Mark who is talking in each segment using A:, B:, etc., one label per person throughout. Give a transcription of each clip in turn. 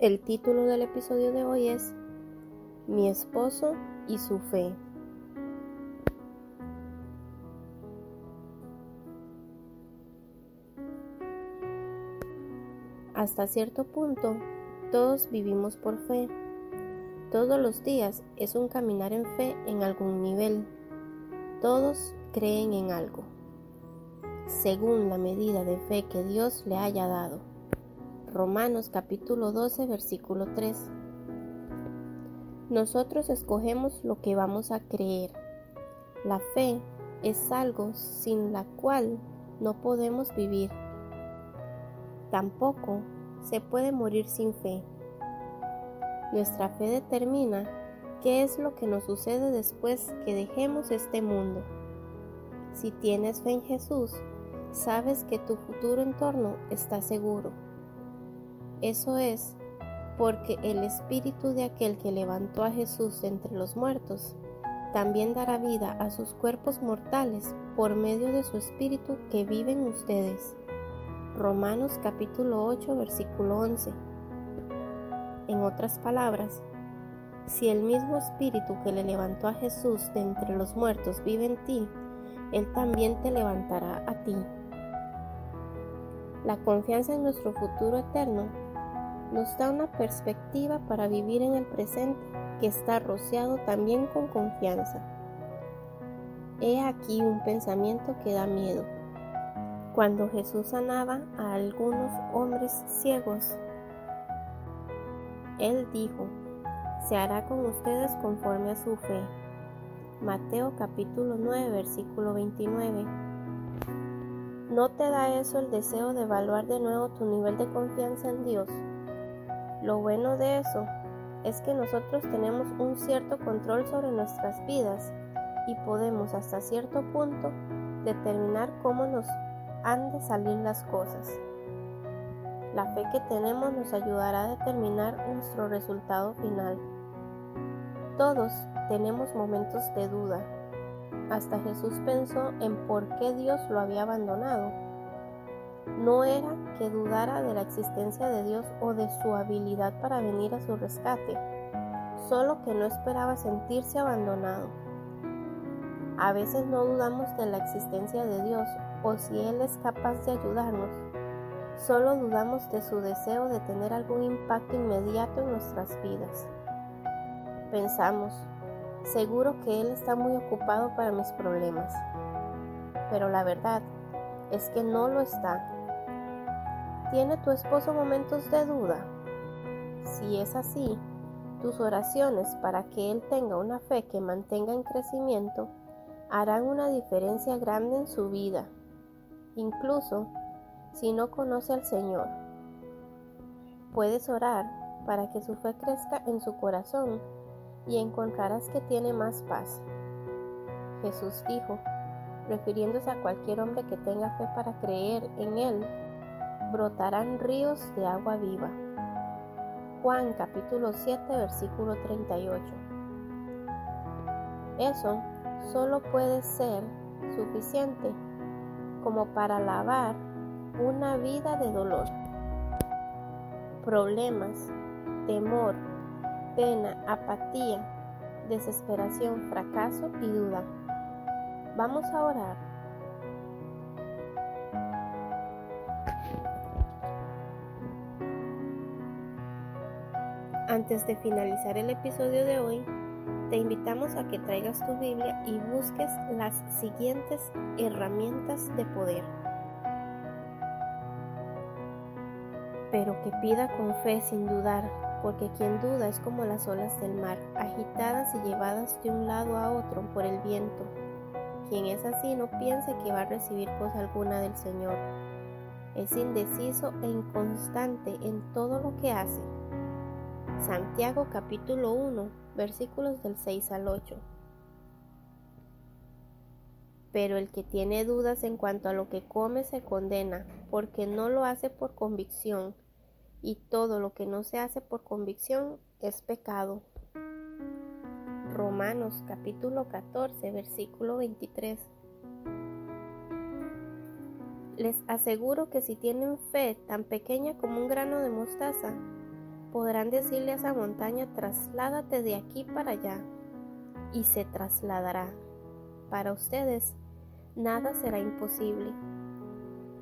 A: El título del episodio de hoy es Mi esposo y su fe. Hasta cierto punto, todos vivimos por fe. Todos los días es un caminar en fe en algún nivel. Todos creen en algo, según la medida de fe que Dios le haya dado. Romanos capítulo 12 versículo 3. Nosotros escogemos lo que vamos a creer. La fe es algo sin la cual no podemos vivir. Tampoco se puede morir sin fe. Nuestra fe determina qué es lo que nos sucede después que dejemos este mundo. Si tienes fe en Jesús, sabes que tu futuro entorno está seguro. Eso es porque el espíritu de aquel que levantó a Jesús entre los muertos también dará vida a sus cuerpos mortales por medio de su espíritu que vive en ustedes. Romanos capítulo 8 versículo 11. En otras palabras, si el mismo espíritu que le levantó a Jesús de entre los muertos vive en ti, Él también te levantará a ti. La confianza en nuestro futuro eterno nos da una perspectiva para vivir en el presente que está rociado también con confianza. He aquí un pensamiento que da miedo. Cuando Jesús sanaba a algunos hombres ciegos, Él dijo, se hará con ustedes conforme a su fe. Mateo capítulo 9 versículo 29. ¿No te da eso el deseo de evaluar de nuevo tu nivel de confianza en Dios? Lo bueno de eso es que nosotros tenemos un cierto control sobre nuestras vidas y podemos hasta cierto punto determinar cómo nos han de salir las cosas. La fe que tenemos nos ayudará a determinar nuestro resultado final. Todos tenemos momentos de duda. Hasta Jesús pensó en por qué Dios lo había abandonado no era que dudara de la existencia de Dios o de su habilidad para venir a su rescate, solo que no esperaba sentirse abandonado. A veces no dudamos de la existencia de Dios o si Él es capaz de ayudarnos, solo dudamos de su deseo de tener algún impacto inmediato en nuestras vidas. Pensamos, seguro que Él está muy ocupado para mis problemas, pero la verdad es que no lo está. ¿Tiene tu esposo momentos de duda? Si es así, tus oraciones para que él tenga una fe que mantenga en crecimiento harán una diferencia grande en su vida, incluso si no conoce al Señor. Puedes orar para que su fe crezca en su corazón y encontrarás que tiene más paz. Jesús dijo, refiriéndose a cualquier hombre que tenga fe para creer en Él, brotarán ríos de agua viva. Juan capítulo 7 versículo 38. Eso solo puede ser suficiente como para lavar una vida de dolor, problemas, temor, pena, apatía, desesperación, fracaso y duda. Vamos a orar. Antes de finalizar el episodio de hoy, te invitamos a que traigas tu Biblia y busques las siguientes herramientas de poder. Pero que pida con fe sin dudar, porque quien duda es como las olas del mar, agitadas y llevadas de un lado a otro por el viento. Quien es así no piense que va a recibir cosa alguna del Señor. Es indeciso e inconstante en todo lo que hace. Santiago capítulo 1 versículos del 6 al 8. Pero el que tiene dudas en cuanto a lo que come se condena, porque no lo hace por convicción, y todo lo que no se hace por convicción es pecado. Romanos capítulo 14 versículo 23. Les aseguro que si tienen fe tan pequeña como un grano de mostaza, podrán decirle a esa montaña, trasládate de aquí para allá, y se trasladará. Para ustedes, nada será imposible.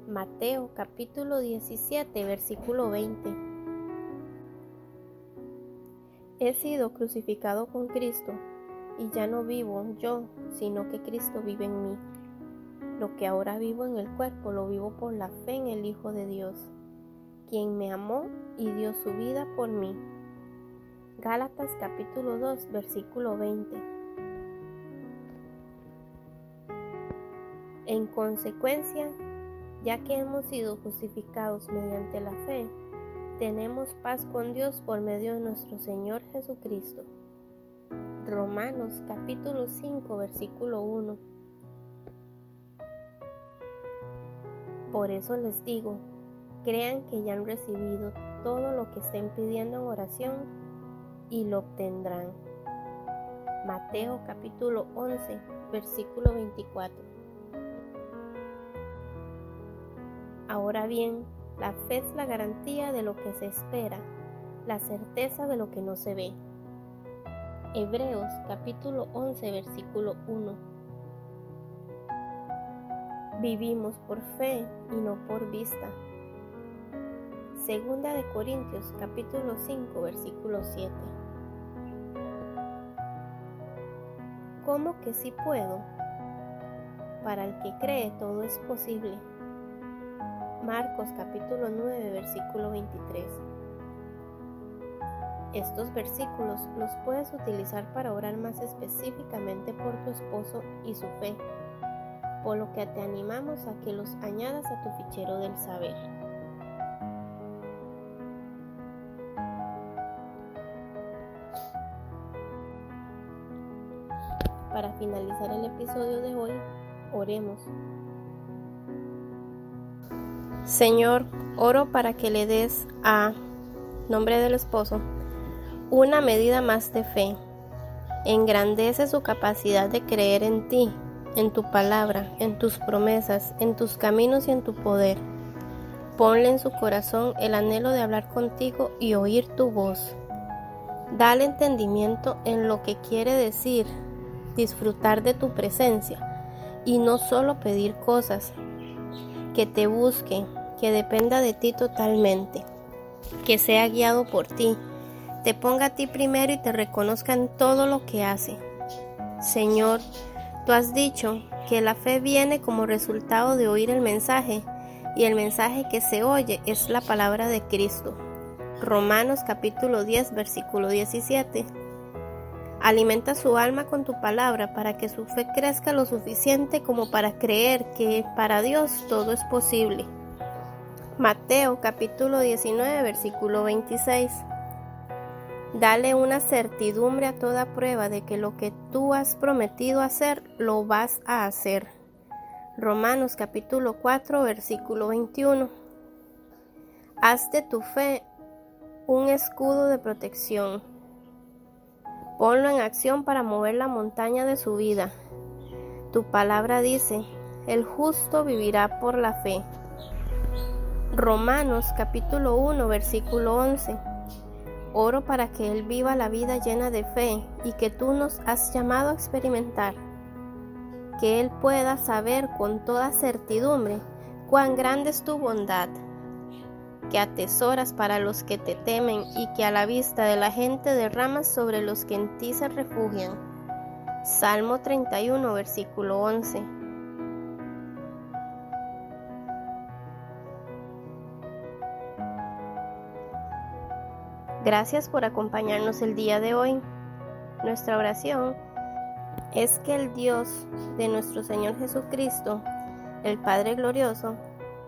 A: Mateo capítulo 17, versículo 20. He sido crucificado con Cristo, y ya no vivo yo, sino que Cristo vive en mí. Lo que ahora vivo en el cuerpo lo vivo por la fe en el Hijo de Dios, quien me amó y dio su vida por mí. Gálatas capítulo 2, versículo 20. En consecuencia, ya que hemos sido justificados mediante la fe, tenemos paz con Dios por medio de nuestro Señor Jesucristo. Romanos capítulo 5 versículo 1. Por eso les digo, crean que ya han recibido todo lo que estén pidiendo en oración y lo obtendrán. Mateo capítulo 11 versículo 24. Ahora bien, la fe es la garantía de lo que se espera, la certeza de lo que no se ve. Hebreos capítulo 11 versículo 1. Vivimos por fe y no por vista. Segunda de Corintios capítulo 5 versículo 7. ¿Cómo que sí puedo? Para el que cree todo es posible. Marcos capítulo 9 versículo 23. Estos versículos los puedes utilizar para orar más específicamente por tu esposo y su fe, por lo que te animamos a que los añadas a tu fichero del saber. Finalizar el episodio de hoy, oremos. Señor, oro para que le des a nombre del esposo una medida más de fe. Engrandece su capacidad de creer en ti, en tu palabra, en tus promesas, en tus caminos y en tu poder. Ponle en su corazón el anhelo de hablar contigo y oír tu voz. Dale entendimiento en lo que quiere decir disfrutar de tu presencia y no solo pedir cosas. Que te busque, que dependa de ti totalmente, que sea guiado por ti, te ponga a ti primero y te reconozca en todo lo que hace. Señor, tú has dicho que la fe viene como resultado de oír el mensaje y el mensaje que se oye es la palabra de Cristo. Romanos capítulo 10 versículo 17. Alimenta su alma con tu palabra para que su fe crezca lo suficiente como para creer que para Dios todo es posible. Mateo capítulo 19 versículo 26. Dale una certidumbre a toda prueba de que lo que tú has prometido hacer, lo vas a hacer. Romanos capítulo 4 versículo 21. Haz de tu fe un escudo de protección. Ponlo en acción para mover la montaña de su vida. Tu palabra dice, el justo vivirá por la fe. Romanos capítulo 1 versículo 11. Oro para que Él viva la vida llena de fe y que tú nos has llamado a experimentar. Que Él pueda saber con toda certidumbre cuán grande es tu bondad, que atesoras para los que te temen y que a la vista de la gente derramas sobre los que en ti se refugian. Salmo 31 versículo 11. Gracias por acompañarnos el día de hoy. Nuestra oración es que el Dios de nuestro Señor Jesucristo, el Padre Glorioso,